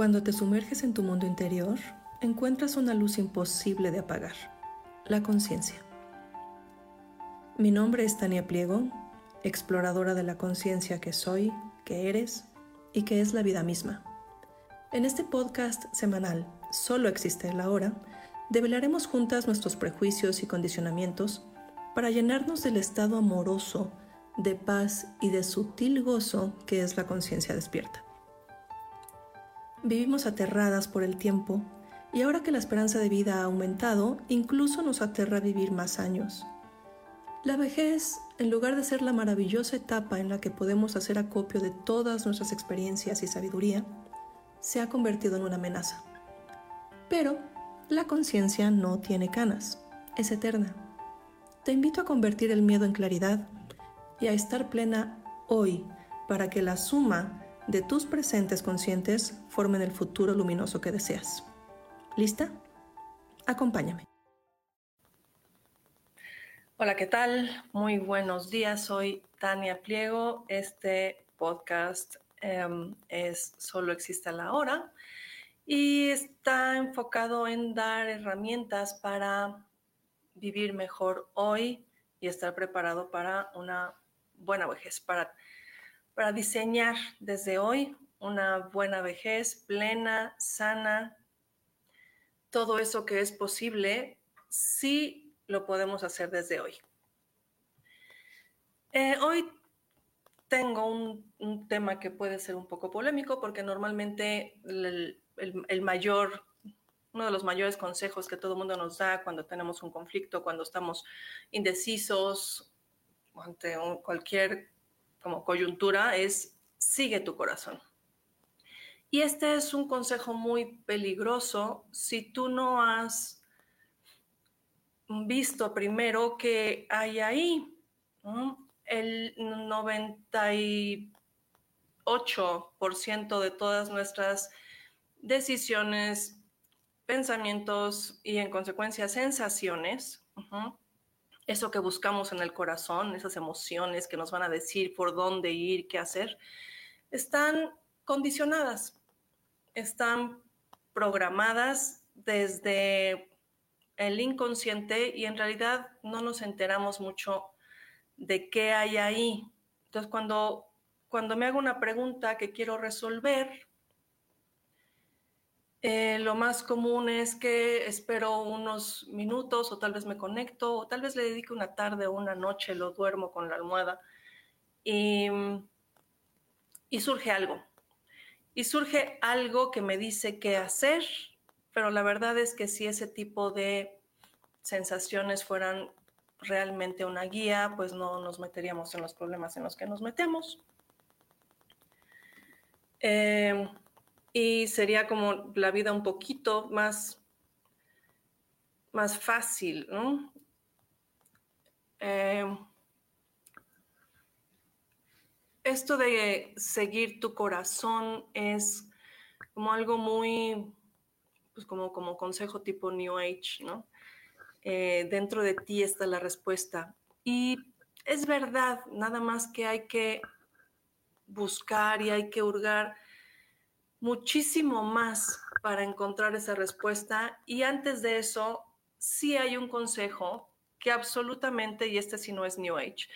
Cuando te sumerges en tu mundo interior, encuentras una luz imposible de apagar, la conciencia. Mi nombre es Tania Pliego, exploradora de la conciencia que soy, que eres y que es la vida misma. En este podcast semanal, Solo existe la hora, develaremos juntas nuestros prejuicios y condicionamientos para llenarnos del estado amoroso, de paz y de sutil gozo que es la conciencia despierta. Vivimos aterradas por el tiempo y ahora que la esperanza de vida ha aumentado, incluso nos aterra vivir más años. La vejez, en lugar de ser la maravillosa etapa en la que podemos hacer acopio de todas nuestras experiencias y sabiduría, se ha convertido en una amenaza. Pero la conciencia no tiene canas, es eterna. Te invito a convertir el miedo en claridad y a estar plena hoy para que la suma de tus presentes conscientes formen el futuro luminoso que deseas. ¿Lista? Acompáñame. Hola, ¿qué tal? Muy buenos días. Soy Tania Pliego. Este podcast em, es Solo existe la hora y está enfocado en dar herramientas para vivir mejor hoy y estar preparado para una buena vejez, para para diseñar desde hoy una buena vejez plena, sana, todo eso que es posible, sí lo podemos hacer desde hoy. Eh, hoy tengo un, tema que puede ser un poco polémico porque normalmente el, mayor, uno de los mayores consejos que todo el mundo nos da cuando tenemos un conflicto, cuando estamos indecisos ante cualquier como coyuntura es sigue tu corazón. Y este es un consejo muy peligroso si tú no has visto primero que hay ahí. El 98% de todas nuestras decisiones, pensamientos y en consecuencia sensaciones eso que buscamos en el corazón, esas emociones que nos van a decir por dónde ir, qué hacer, están condicionadas, están programadas desde el inconsciente y en realidad no nos enteramos mucho de qué hay ahí. Entonces, cuando, cuando me hago una pregunta que quiero resolver, eh, lo más común es que espero unos minutos o tal vez me conecto o tal vez le dedico una tarde o una noche, lo duermo con la almohada y, y surge algo. Y surge algo que me dice qué hacer, pero la verdad es que si ese tipo de sensaciones fueran realmente una guía, pues no nos meteríamos en los problemas en los que nos metemos. Eh, y sería como la vida un poquito más, más fácil, ¿no? Eh, esto de seguir tu corazón es como algo muy, pues como, como consejo tipo New Age, ¿no? eh, dentro de ti está la respuesta. Y es verdad, nada más que hay que buscar y hay que hurgar muchísimo más para encontrar esa respuesta. Y antes de eso, sí hay un consejo que absolutamente, y este sí no es New Age,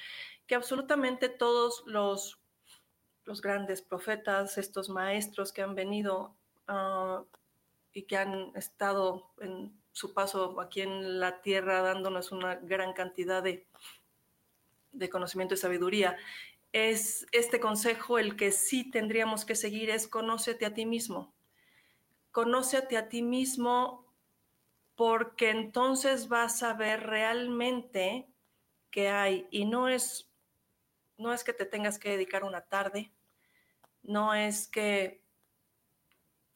que absolutamente todos los, los grandes profetas, estos maestros que han venido ah, y que han estado en su paso aquí en la tierra dándonos una gran cantidad de, de conocimiento y sabiduría, es este consejo el que sí tendríamos que seguir es conócete a ti mismo. Conócete a ti mismo porque entonces vas a ver realmente qué hay y no es no es que te tengas que dedicar una tarde, no es que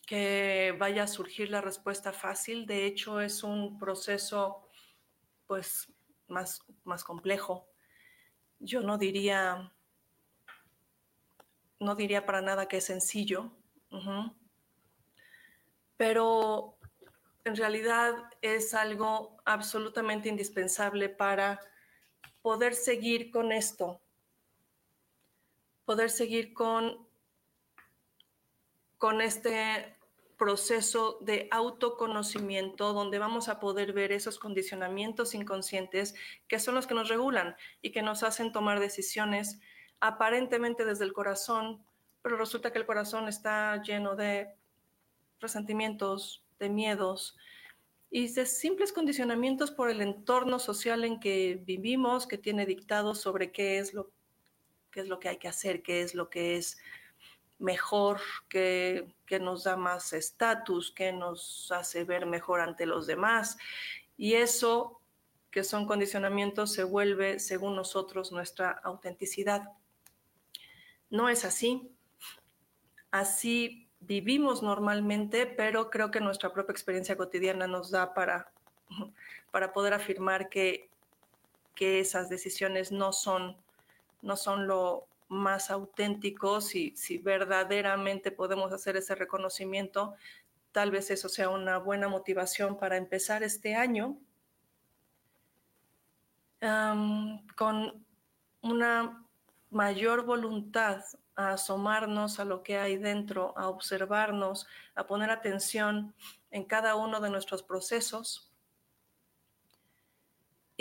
que vaya a surgir la respuesta fácil, de hecho es un proceso pues más, más complejo. Yo no diría no diría para nada que es sencillo, pero en realidad es algo absolutamente indispensable para poder seguir con esto, poder seguir con, con este proceso de autoconocimiento donde vamos a poder ver esos condicionamientos inconscientes que son los que nos regulan y que nos hacen tomar decisiones aparentemente desde el corazón, pero resulta que el corazón está lleno de resentimientos, de miedos y de simples condicionamientos por el entorno social en que vivimos, que tiene dictados sobre qué es lo, qué es lo que hay que hacer, qué es lo que es mejor, qué, qué nos da más estatus, qué nos hace ver mejor ante los demás. Y eso, que son condicionamientos, se vuelve, según nosotros, nuestra autenticidad. No es así. Así vivimos normalmente, pero creo que nuestra propia experiencia cotidiana nos da para, para poder afirmar que, que esas decisiones no son, no son lo más auténticos y si verdaderamente podemos hacer ese reconocimiento, tal vez eso sea una buena motivación para empezar este año con una mayor voluntad a asomarnos a lo que hay dentro, a observarnos, a poner atención en cada uno de nuestros procesos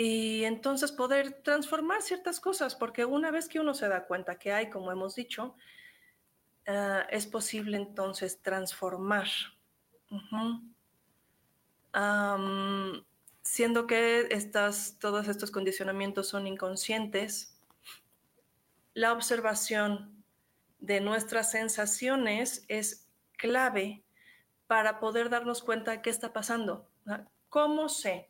y entonces poder transformar ciertas cosas, porque una vez que uno se da cuenta que hay, como hemos dicho, ah, es posible entonces transformar. siendo que estas, todos estos condicionamientos son inconscientes, la observación de nuestras sensaciones es clave para poder darnos cuenta de qué está pasando. ¿Cómo sé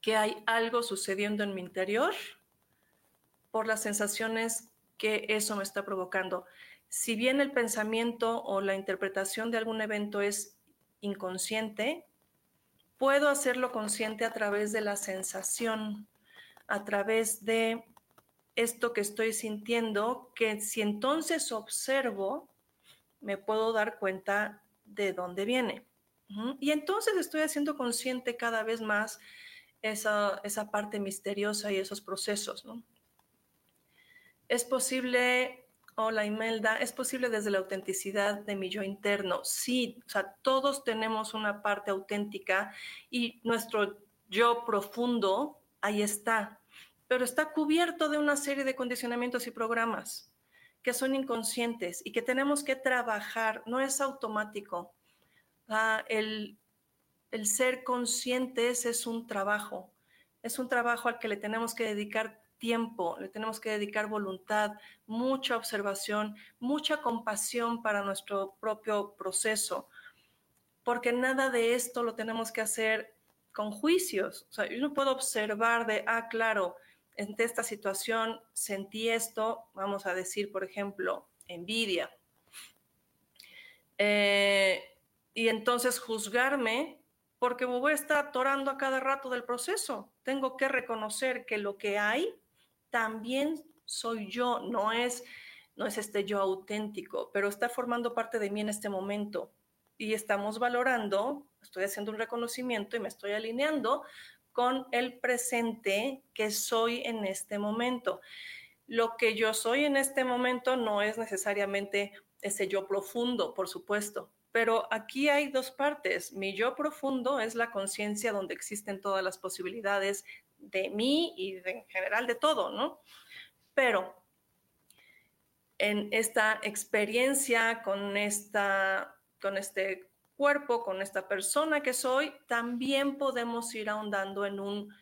que hay algo sucediendo en mi interior? Por las sensaciones que eso me está provocando. Si bien el pensamiento o la interpretación de algún evento es inconsciente, puedo hacerlo consciente a través de la sensación, a través de esto que estoy sintiendo, que si entonces observo, me puedo dar cuenta de dónde viene. Y entonces estoy haciendo consciente cada vez más esa, esa parte misteriosa y esos procesos. Es posible, hola Imelda, es posible desde la autenticidad de mi yo interno. Sí, o sea, todos tenemos una parte auténtica y nuestro yo profundo ahí está, pero está cubierto de una serie de condicionamientos y programas que son inconscientes y que tenemos que trabajar, no es automático. Ah, el, ser conscientes es un trabajo, es un trabajo al que le tenemos que dedicar tiempo, le tenemos que dedicar voluntad, mucha observación, mucha compasión para nuestro propio proceso, porque nada de esto lo tenemos que hacer con juicios. O sea, yo no puedo observar de, ah, claro, en esta situación sentí esto, vamos a decir, por ejemplo, envidia. Eh, y entonces juzgarme porque me voy a estar atorando a cada rato del proceso. Tengo que reconocer que lo que hay también soy yo, no es, no es este yo auténtico, pero está formando parte de mí en este momento. Y estamos valorando estoy haciendo un reconocimiento y me estoy alineando con el presente que soy en este momento. Lo que yo soy en este momento no es necesariamente ese yo profundo, por supuesto, pero aquí hay dos partes. Mi yo profundo es la conciencia donde existen todas las posibilidades de mí y en general de todo, ¿no? Pero en esta experiencia con, esta, con este cuerpo, con esta persona que soy, también podemos ir ahondando en un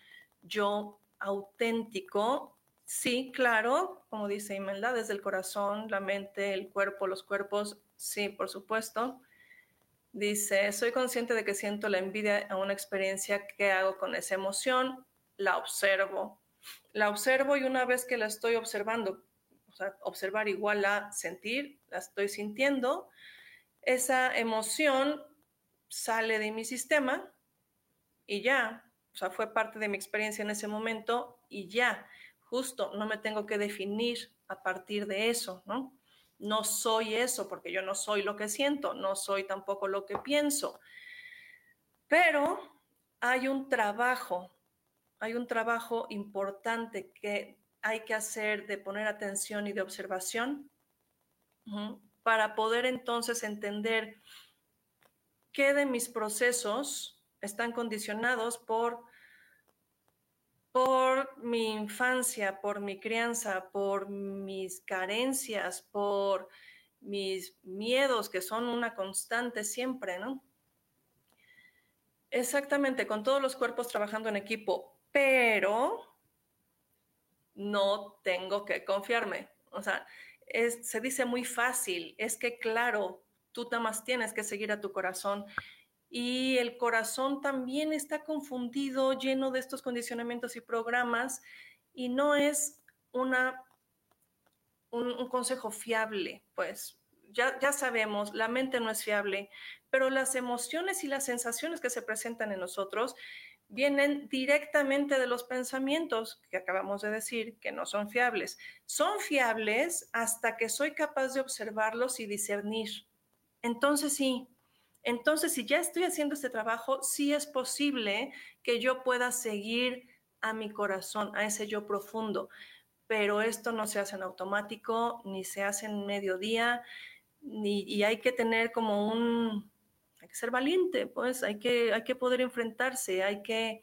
yo auténtico. Sí, claro, como dice Imelda, desde el corazón, la mente, el cuerpo, los cuerpos, sí, por supuesto. Dice, soy consciente de que siento la envidia a una experiencia que hago con esa emoción, la observo. La observo y una vez que la estoy observando, o sea, observar igual a sentir, la estoy sintiendo, esa emoción sale de mi sistema y ya, o sea, fue parte de mi experiencia en ese momento y ya, justo, no me tengo que definir a partir de eso, ¿no? No soy eso porque yo no soy lo que siento, no soy tampoco lo que pienso, pero hay un trabajo, hay un trabajo importante que hay que hacer de poner atención y de observación para poder entonces entender qué de mis procesos están condicionados por, por mi infancia, por mi crianza, por mis carencias, por mis miedos, que son una constante siempre, ¿no? Exactamente, con todos los cuerpos trabajando en equipo, pero no tengo que confiarme. O sea, se dice muy fácil, es que claro, tú nada tienes que seguir a tu corazón. Y el corazón también está confundido, lleno de estos condicionamientos y programas, y no es una, un, consejo fiable, pues ya, ya sabemos, la mente no es fiable, pero las emociones y las sensaciones que se presentan en nosotros vienen directamente de los pensamientos que acabamos de decir que no son fiables. Son fiables hasta que soy capaz de observarlos y discernir. Entonces sí, entonces si ya estoy haciendo este trabajo, sí es posible que yo pueda seguir a mi corazón, a ese yo profundo, pero esto no se hace en automático, ni se hace en mediodía, ni, y hay que tener como un, hay que ser valiente, pues hay que, hay que poder enfrentarse, hay que,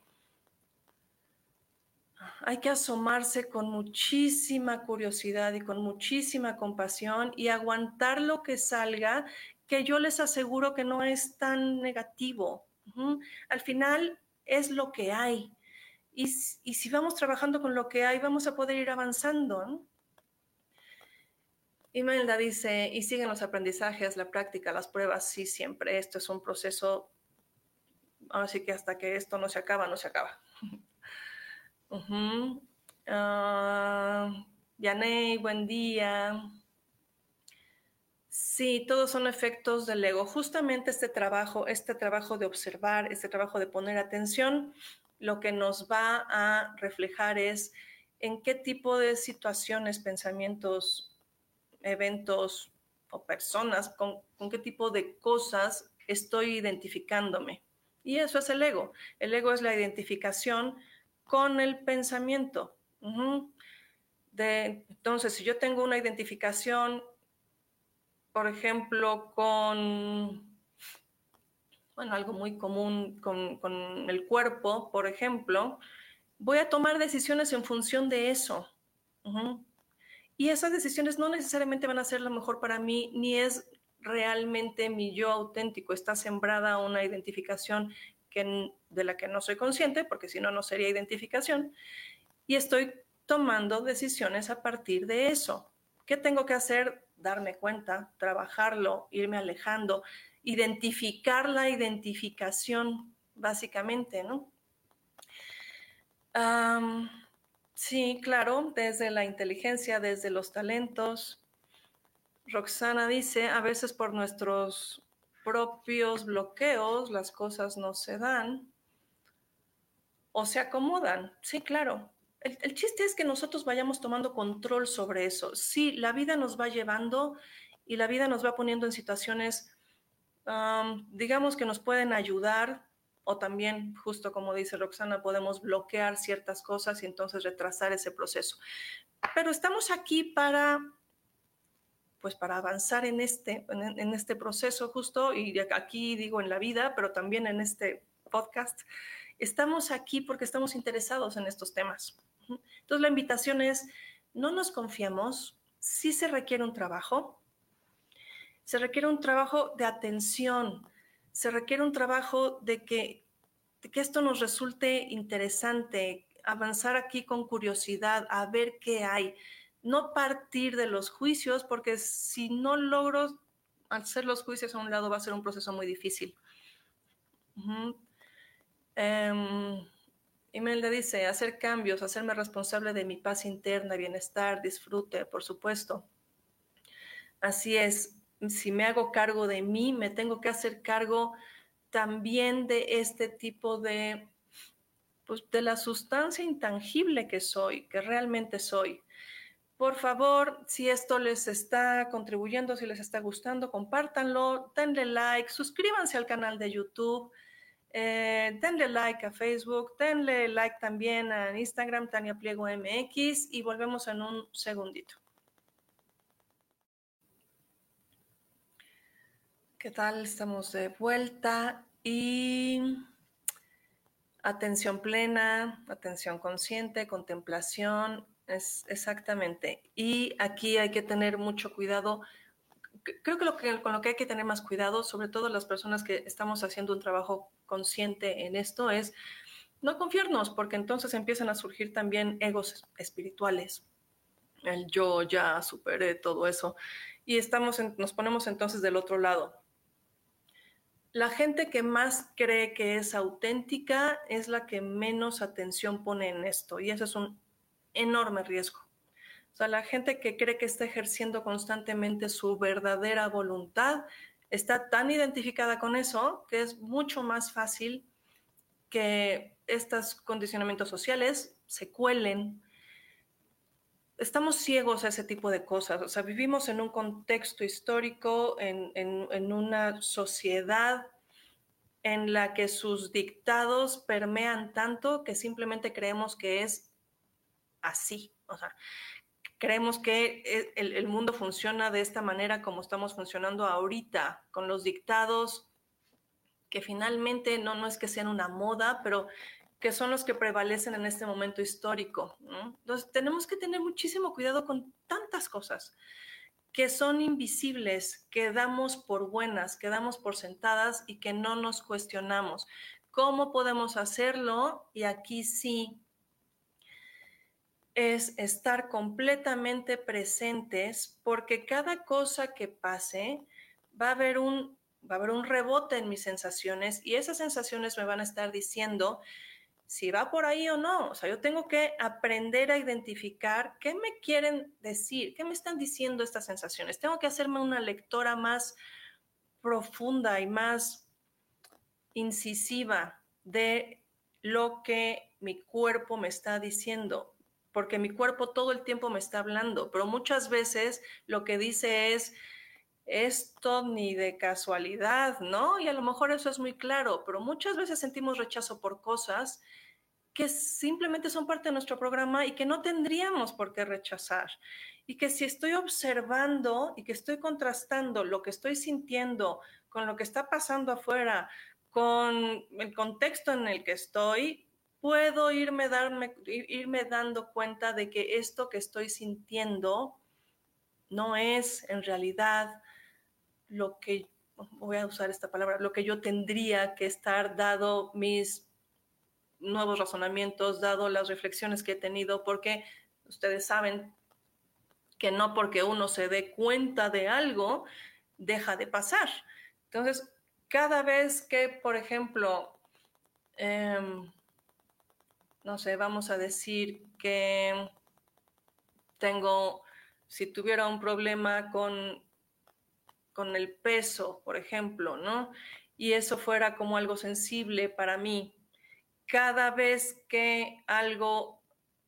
hay que asomarse con muchísima curiosidad y con muchísima compasión y aguantar lo que salga que yo les aseguro que no es tan negativo. Al final es lo que hay. Y, si vamos trabajando con lo que hay, vamos a poder ir avanzando. Imelda dice, y siguen los aprendizajes, la práctica, las pruebas, sí, siempre. Esto es un proceso, así que hasta que esto no se acaba, no se acaba. uh buen día. Sí, todos son efectos del ego. Justamente este trabajo, este trabajo de observar, este trabajo de poner atención, lo que nos va a reflejar es en qué tipo de situaciones, pensamientos, eventos o personas, con, qué tipo de cosas estoy identificándome. Y eso es el ego. El ego es la identificación con el pensamiento. de, entonces, si yo tengo una identificación por ejemplo, con, bueno, algo muy común con, el cuerpo, por ejemplo, voy a tomar decisiones en función de eso. Y esas decisiones no necesariamente van a ser lo mejor para mí, ni es realmente mi yo auténtico. Está sembrada una identificación que, de la que no soy consciente, porque si no, no sería identificación. Y estoy tomando decisiones a partir de eso. ¿Qué tengo que hacer? Darme cuenta, trabajarlo, irme alejando, identificar la identificación, básicamente, ¿no? sí, claro, desde la inteligencia, desde los talentos. Roxana dice, a veces por nuestros propios bloqueos las cosas no se dan o se acomodan. Sí, claro, el, chiste es que nosotros vayamos tomando control sobre eso. Sí, la vida nos va llevando y la vida nos va poniendo en situaciones digamos que nos pueden ayudar o también, justo como dice Roxana, podemos bloquear ciertas cosas y entonces retrasar ese proceso. Pero estamos aquí para pues para avanzar en este, en, este proceso justo, y aquí digo en la vida, pero también en este podcast, estamos aquí porque estamos interesados en estos temas. Entonces la invitación es, no nos confiemos, sí se requiere un trabajo, se requiere un trabajo de atención, se requiere un trabajo de que, que esto nos resulte interesante, avanzar aquí con curiosidad, a ver qué hay, no partir de los juicios, porque si no logro hacer los juicios a un lado va a ser un proceso muy difícil. Imelda dice, hacer cambios, hacerme responsable de mi paz interna, bienestar, disfrute, por supuesto. Así es, si me hago cargo de mí, me tengo que hacer cargo también de este tipo de, pues, de la sustancia intangible que soy, que realmente soy. Por favor, si esto les está contribuyendo, si les está gustando, compártanlo, denle like, suscríbanse al canal de YouTube. Eh, denle like a Facebook, denle like también a Instagram, Tania Pliego MX y volvemos en un segundito. ¿Qué tal? Estamos de vuelta y atención plena, atención consciente, contemplación, es exactamente. Y aquí hay que tener mucho cuidado creo que, con lo que hay que tener más cuidado, sobre todo las personas que estamos haciendo un trabajo consciente en esto, es no confiarnos, porque entonces empiezan a surgir también egos espirituales. El yo ya superé todo eso. Y estamos nos ponemos entonces del otro lado. La gente que más cree que es auténtica es la que menos atención pone en esto. Y eso es un enorme riesgo. O sea, la gente que cree que está ejerciendo constantemente su verdadera voluntad está tan identificada con eso que es mucho más fácil que estos condicionamientos sociales se cuelen. Estamos ciegos a ese tipo de cosas. O sea, vivimos en un contexto histórico, en, en una sociedad en la que sus dictados permean tanto que simplemente creemos que es así. O sea, creemos que eh, el, mundo funciona de esta manera como estamos funcionando ahorita, con los dictados que finalmente no, no es que sean una moda, pero que son los que prevalecen en este momento histórico. Entonces, tenemos que tener muchísimo cuidado con tantas cosas que son invisibles, que damos por buenas, que damos por sentadas y que no nos cuestionamos. ¿Cómo podemos hacerlo? Y aquí sí es estar completamente presentes porque cada cosa que pase va a haber un va a haber un rebote en mis sensaciones y esas sensaciones me van a estar diciendo si va por ahí o no. O sea, yo tengo que aprender a identificar qué me quieren decir, qué me están diciendo estas sensaciones. Tengo que hacerme una lectora más profunda y más incisiva de lo que mi cuerpo me está diciendo porque mi cuerpo todo el tiempo me está hablando, pero muchas veces lo que dice es, esto ni de casualidad, ¿no? Y a lo mejor eso es muy claro, pero muchas veces sentimos rechazo por cosas que simplemente son parte de nuestro programa y que no tendríamos por qué rechazar. Y que si estoy observando y que estoy contrastando lo que estoy sintiendo con lo que está pasando afuera, con el contexto en el que estoy, puedo irme, darme, irme dando cuenta de que esto que estoy sintiendo no es en realidad lo que, voy a usar esta palabra, lo que yo tendría que estar dado mis nuevos razonamientos, dado las reflexiones que he tenido, porque ustedes saben que no porque uno se dé cuenta de algo, deja de pasar. Entonces, cada vez que, por ejemplo, em, no sé, vamos a decir que tengo, si tuviera un problema con, con el peso, por ejemplo, ¿no? Y eso fuera como algo sensible para mí, cada vez que algo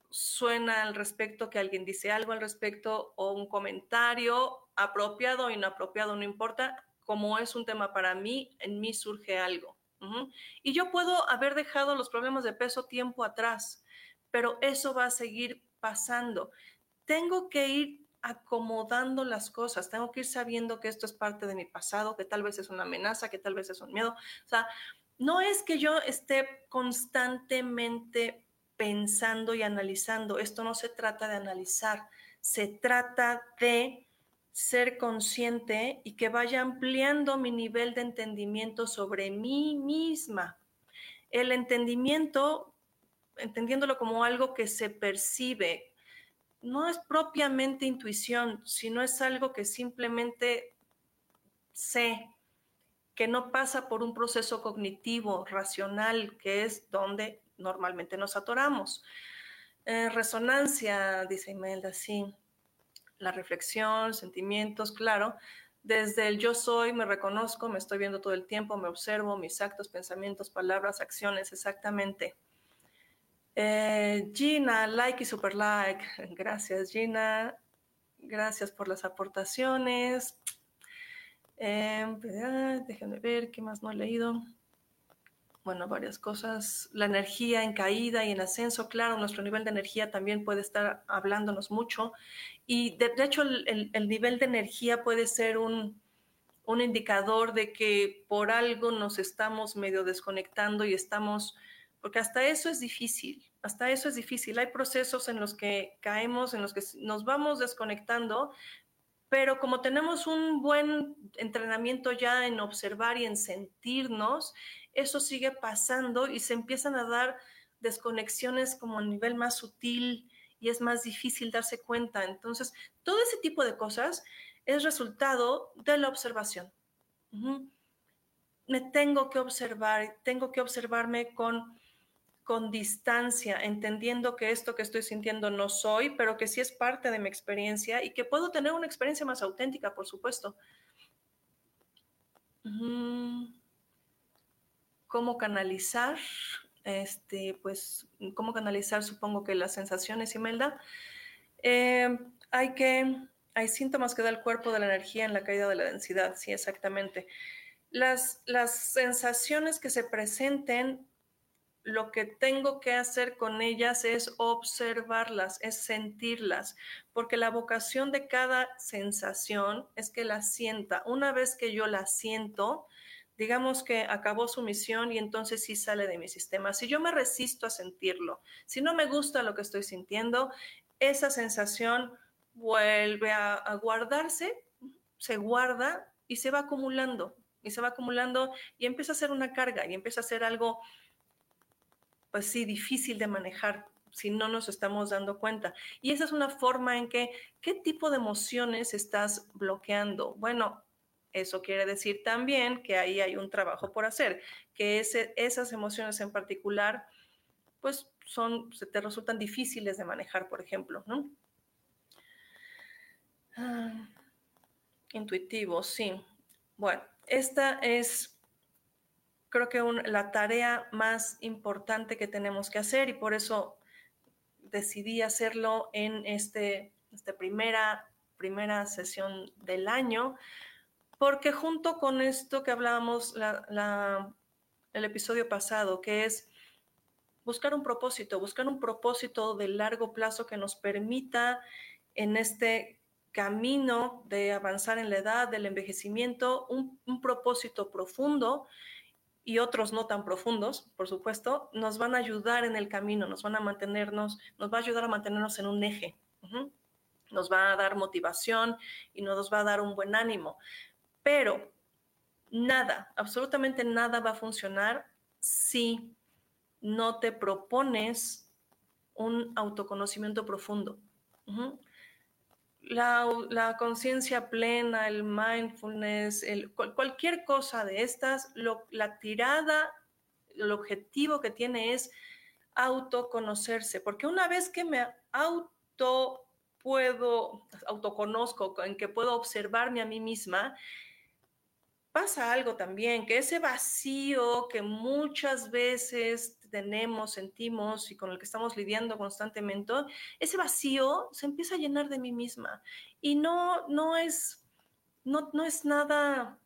suena al respecto, que alguien dice algo al respecto o un comentario apropiado o inapropiado, no importa, como es un tema para mí, en mí surge algo. Y yo puedo haber dejado los problemas de peso tiempo atrás, pero eso va a seguir pasando. Tengo que ir acomodando las cosas, tengo que ir sabiendo que esto es parte de mi pasado, que tal vez es una amenaza, que tal vez es un miedo. O sea, no es que yo esté constantemente pensando y analizando, esto no se trata de analizar, se trata de ser consciente y que vaya ampliando mi nivel de entendimiento sobre mí misma. El entendimiento, entendiéndolo como algo que se percibe, no es propiamente intuición, sino es algo que simplemente sé, que no pasa por un proceso cognitivo, racional, que es donde normalmente nos atoramos. Eh, resonancia, dice Imelda, sí la reflexión, sentimientos, claro. Desde el yo soy, me reconozco, me estoy viendo todo el tiempo, me observo, mis actos, pensamientos, palabras, acciones, exactamente. Eh, Gina, like y super like. Gracias, Gina. Gracias por las aportaciones. Eh, déjenme ver qué más no he leído bueno, varias cosas. La energía en caída y en ascenso, claro, nuestro nivel de energía también puede estar hablándonos mucho. Y de, hecho, el, nivel de energía puede ser un, un indicador de que por algo nos estamos medio desconectando y estamos, porque hasta eso es difícil, hasta eso es difícil. Hay procesos en los que caemos, en los que nos vamos desconectando, pero como tenemos un buen entrenamiento ya en observar y en sentirnos, eso sigue pasando y se empiezan a dar desconexiones como a nivel más sutil y es más difícil darse cuenta. Entonces, todo ese tipo de cosas es resultado de la observación. Me tengo que observar, tengo que observarme con, con distancia, entendiendo que esto que estoy sintiendo no soy, pero que sí es parte de mi experiencia y que puedo tener una experiencia más auténtica, por supuesto cómo canalizar, este, pues, cómo canalizar, supongo que las sensaciones, Imelda. Eh, hay que, hay síntomas que da el cuerpo de la energía en la caída de la densidad, sí, exactamente. Las, las sensaciones que se presenten, lo que tengo que hacer con ellas es observarlas, es sentirlas, porque la vocación de cada sensación es que la sienta. Una vez que yo la siento, digamos que acabó su misión y entonces sí sale de mi sistema. Si yo me resisto a sentirlo, si no me gusta lo que estoy sintiendo, esa sensación vuelve a, guardarse, se guarda y se va acumulando, y se va acumulando y empieza a ser una carga y empieza a ser algo, pues sí, difícil de manejar si no nos estamos dando cuenta. Y esa es una forma en que, ¿qué tipo de emociones estás bloqueando? Bueno, eso quiere decir también que ahí hay un trabajo por hacer, que esas emociones en particular, pues son, se te resultan difíciles de manejar, por ejemplo, ¿no? Ah, intuitivo, sí. Bueno, esta es, creo que la tarea más importante que tenemos que hacer y por eso decidí hacerlo en este, esta primera, primera sesión del año, porque junto con esto que hablábamos el episodio pasado, que es buscar un propósito, buscar un propósito de largo plazo que nos permita en este camino de avanzar en la edad, del envejecimiento, un, un, propósito profundo y otros no tan profundos, por supuesto, nos van a ayudar en el camino, nos van a mantenernos, nos va a ayudar a mantenernos en un eje, nos va a dar motivación y nos va a dar un buen ánimo. Pero nada, absolutamente nada va a funcionar si no te propones un autoconocimiento profundo. La, conciencia plena, el mindfulness, cualquier cosa de estas, la tirada, el objetivo que tiene es autoconocerse, porque una vez que me auto puedo, autoconozco, en que puedo observarme a mí misma, pasa algo también, que ese vacío que muchas veces tenemos, sentimos y con el que estamos lidiando constantemente, ese vacío se empieza a llenar de mí misma. Y no, no es, no, no es nada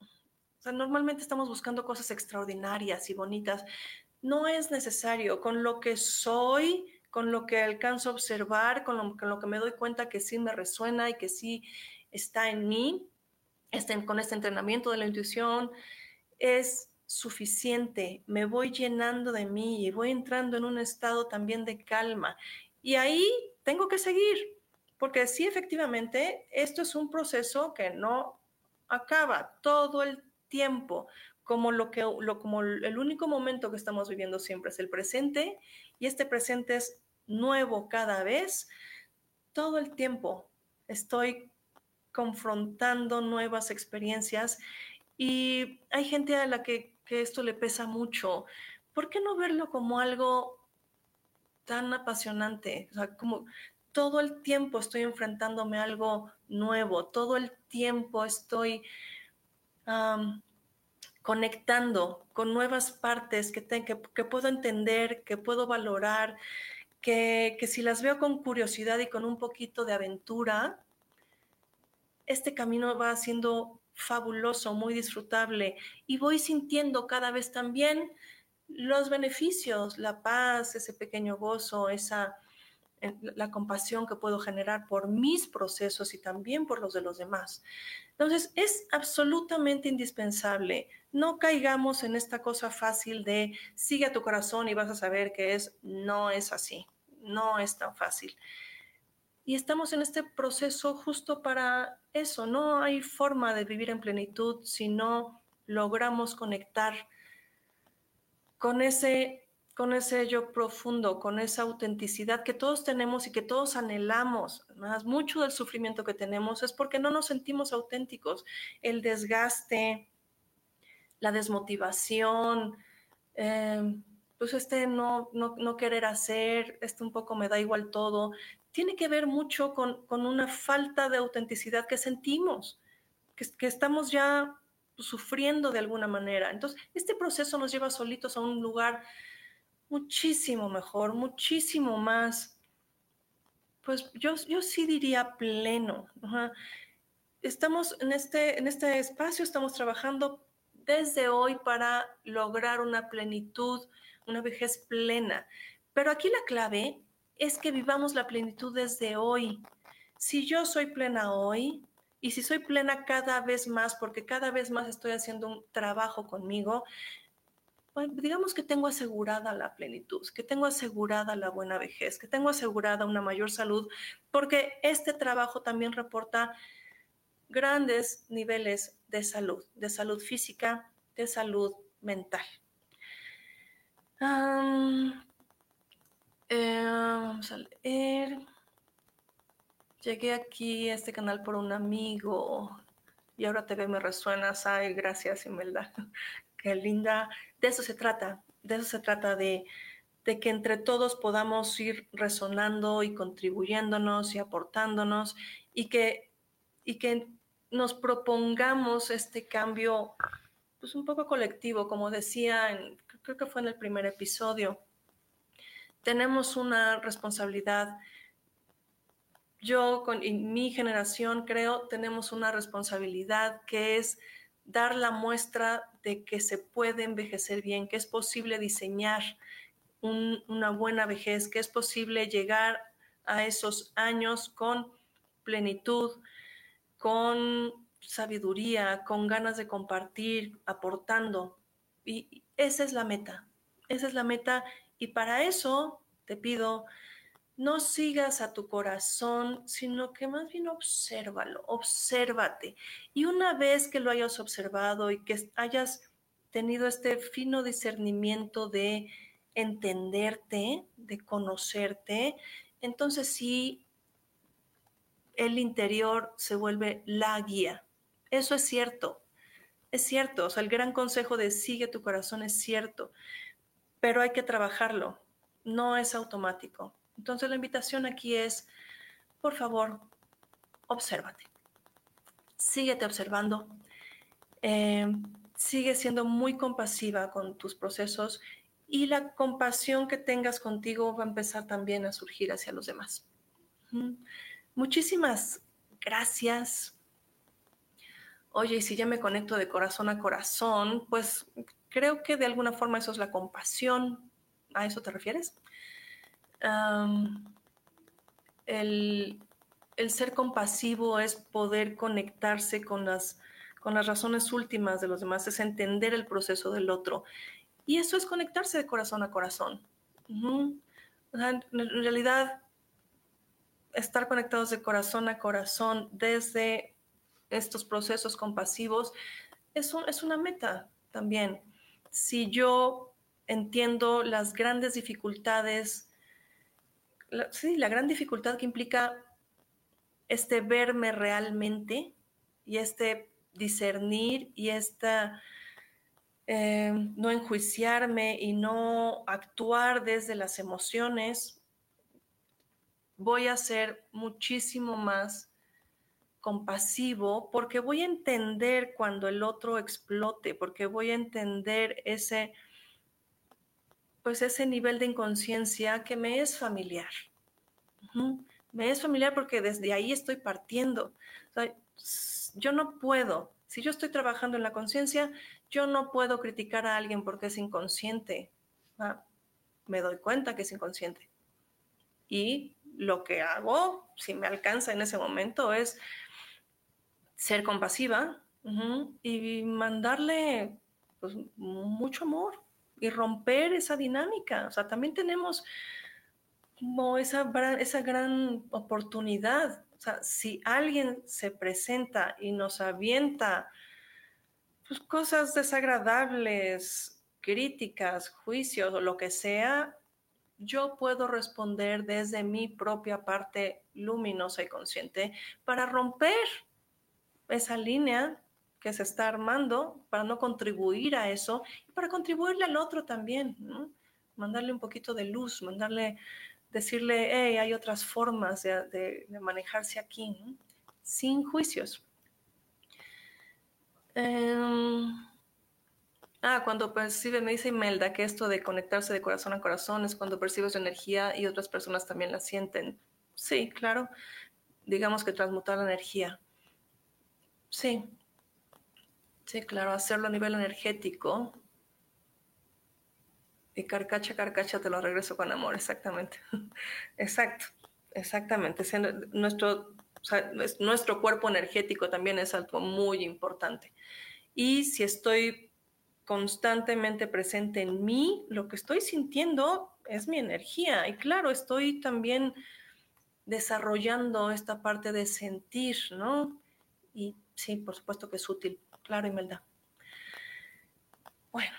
O sea, normalmente estamos buscando cosas extraordinarias y bonitas. No es necesario. Con lo que soy, con lo que alcanzo a observar, con lo, con lo que me doy cuenta que sí me resuena y que sí está en mí, este, con este entrenamiento de la intuición, es suficiente. Me voy llenando de mí y voy entrando en un estado también de calma. Y ahí tengo que seguir, porque sí, efectivamente, esto es un proceso que no acaba todo el tiempo, como lo que lo, como el único momento que estamos viviendo siempre es el presente y este presente es nuevo cada vez. Todo el tiempo estoy confrontando nuevas experiencias y hay gente a la que, esto le pesa mucho. ¿Por qué no verlo como algo tan apasionante? O sea, como todo el tiempo estoy enfrentándome a algo nuevo, todo el tiempo estoy conectando con nuevas partes que, que, puedo entender, que puedo valorar, que si las veo con curiosidad y con un poquito de aventura, este camino va siendo fabuloso, muy disfrutable y voy sintiendo cada vez también los beneficios, la paz, ese pequeño gozo, esa la compasión que puedo generar por mis procesos y también por los de los demás. Entonces, es absolutamente indispensable. No caigamos en esta cosa fácil de sigue a tu corazón y vas a saber que es, no es así, no es tan fácil. Y estamos en este proceso justo para eso. No hay forma de vivir en plenitud si no logramos conectar con ese con ese yo profundo, con esa autenticidad que todos tenemos y que todos anhelamos. Más mucho del sufrimiento que tenemos es porque no nos sentimos auténticos. El desgaste, la desmotivación, em, pues este no, no, querer hacer, este un poco me da igual todo, tiene que ver mucho con, una falta de autenticidad que sentimos, que, que estamos ya sufriendo de alguna manera. Entonces, este proceso nos lleva solitos a un lugar muchísimo mejor, muchísimo más, pues yo, yo sí diría pleno. Estamos en este, en este espacio, estamos trabajando desde hoy para lograr una plenitud, una vejez plena. Pero aquí la clave es que vivamos la plenitud desde hoy. Si yo soy plena hoy y si soy plena cada vez más, porque cada vez más estoy haciendo un trabajo conmigo, digamos que tengo asegurada la plenitud, que tengo asegurada la buena vejez, que tengo asegurada una mayor salud, porque este trabajo también reporta grandes niveles de salud, de salud física, de salud mental. Eh, vamos a leer. Llegué aquí a este canal por un amigo y ahora te ve, me resuenas. Ay, gracias, Imelda. Qué linda. De eso se trata, de eso se trata, de, de que entre todos podamos ir resonando y contribuyéndonos y aportándonos y que, y que nos propongamos este cambio pues un poco colectivo, como decía, en, creo que fue en el primer episodio. Tenemos una responsabilidad. Yo con mi generación creo tenemos una responsabilidad que es dar la muestra de que se puede envejecer bien, que es posible diseñar una buena vejez, que es posible llegar a esos años con plenitud, con sabiduría, con ganas de compartir, aportando. Y esa es la meta, esa es la meta. Y para eso te pido no sigas a tu corazón, sino que más bien obsérvalo, obsérvate. Y una vez que lo hayas observado y que hayas tenido este fino discernimiento de entenderte, de conocerte, entonces sí, el interior se vuelve la guía. Eso es cierto, es cierto. O sea, el gran consejo de sigue tu corazón es cierto, pero hay que trabajarlo, no es automático entonces la invitación aquí es, por favor, obsérvate. Síguete observando. Eh, sigue siendo muy compasiva con tus procesos y la compasión que tengas contigo va a empezar también a surgir hacia los demás. Muchísimas gracias oye, y si ya me conecto de corazón a corazón, pues creo que de alguna forma eso es la compasión. ¿A eso te refieres? el, ser compasivo es poder conectarse con las, razones últimas de los demás, es entender el proceso del otro. Y eso es conectarse de corazón a corazón. en realidad, estar conectados de corazón a corazón desde estos procesos compasivos es una meta también. Si yo entiendo las grandes dificultades, sí, la gran dificultad que implica este verme realmente y este discernir y esta eh, no enjuiciarme y no actuar desde las emociones, voy a ser muchísimo más compasivo porque voy a entender cuando el otro explote, porque voy a entender ese, pues ese nivel de inconsciencia que me es familiar. Me es familiar porque desde ahí estoy partiendo. yo no puedo, si yo estoy trabajando en la conciencia, yo no puedo criticar a alguien porque es inconsciente. Ah, me doy cuenta que es inconsciente. Y lo que hago, si me alcanza en ese momento, es ser compasiva y mandarle pues, mucho amor y romper esa dinámica. O sea, también tenemos como esa, esa gran oportunidad. O sea, si alguien se presenta y nos avienta pues, cosas desagradables, críticas, juicios o lo que sea, yo puedo responder desde mi propia parte luminosa y consciente para romper esa línea que se está armando para no contribuir a eso y para contribuirle al otro también, mandarle un poquito de luz, mandarle, decirle, hey, hay otras formas de, manejarse aquí, sin juicios. Em, ah, cuando percibe, me dice Imelda que esto de conectarse de corazón a corazón es cuando percibes energía y otras personas también la sienten. Sí, claro. Digamos que transmutar la energía. Sí, sí, claro, hacerlo a nivel energético. Y carcacha, carcacha, te lo regreso con amor, exactamente. Exacto, exactamente. Nuestro, nuestro cuerpo energético también es algo muy importante. Y si estoy constantemente presente en mí, lo que estoy sintiendo es mi energía. Y claro, estoy también desarrollando esta parte de sentir, ¿no? Y Sí, por supuesto que es útil. Claro, Imelda. Bueno,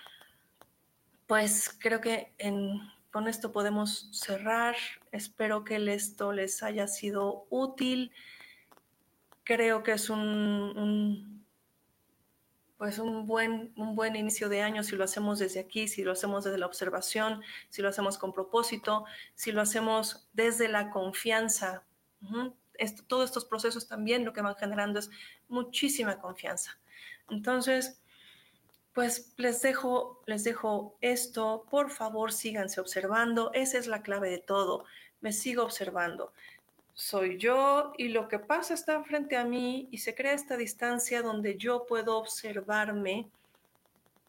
pues creo que con esto podemos cerrar. Espero que esto les haya sido útil. Creo que es un, pues un buen, un buen inicio de año si lo hacemos desde aquí, si lo hacemos desde la observación, si lo hacemos con propósito, si lo hacemos desde la confianza todos estos procesos también lo que van generando es muchísima confianza. Entonces, pues les dejo, les dejo esto. Por favor, síganse observando. Esa es la clave de todo. Me sigo observando. Soy yo y lo que pasa está frente a mí y se crea esta distancia donde yo puedo observarme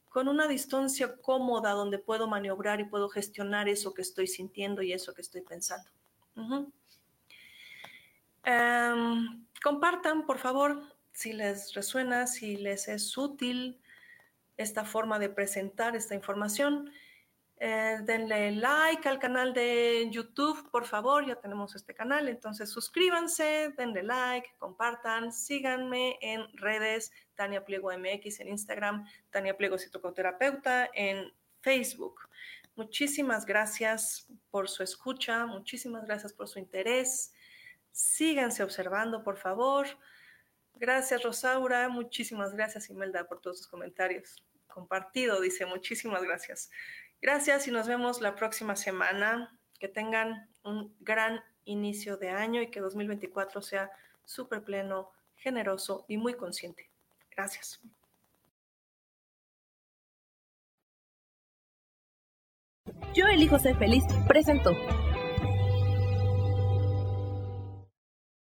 con una distancia cómoda donde puedo maniobrar y puedo gestionar eso que estoy sintiendo y eso que estoy pensando. Em, compartan, por favor, si les resuena, si les es útil esta forma de presentar esta información. Eh, denle like al canal de YouTube, por favor, ya tenemos este canal, entonces suscríbanse, denle like, compartan, síganme en redes, Tania Pliego MX en Instagram, Tania Pliego Psicoterapeuta en Facebook. Muchísimas gracias por su escucha, muchísimas gracias por su interés. Síganse observando, por favor. Gracias, Rosaura. Muchísimas gracias, Imelda, por todos sus comentarios. Compartido, dice, muchísimas gracias. Gracias y nos vemos la próxima semana. Que tengan un gran inicio de año y que 2024 sea súper pleno, generoso y muy consciente. Gracias. Yo elijo ser feliz. Presento.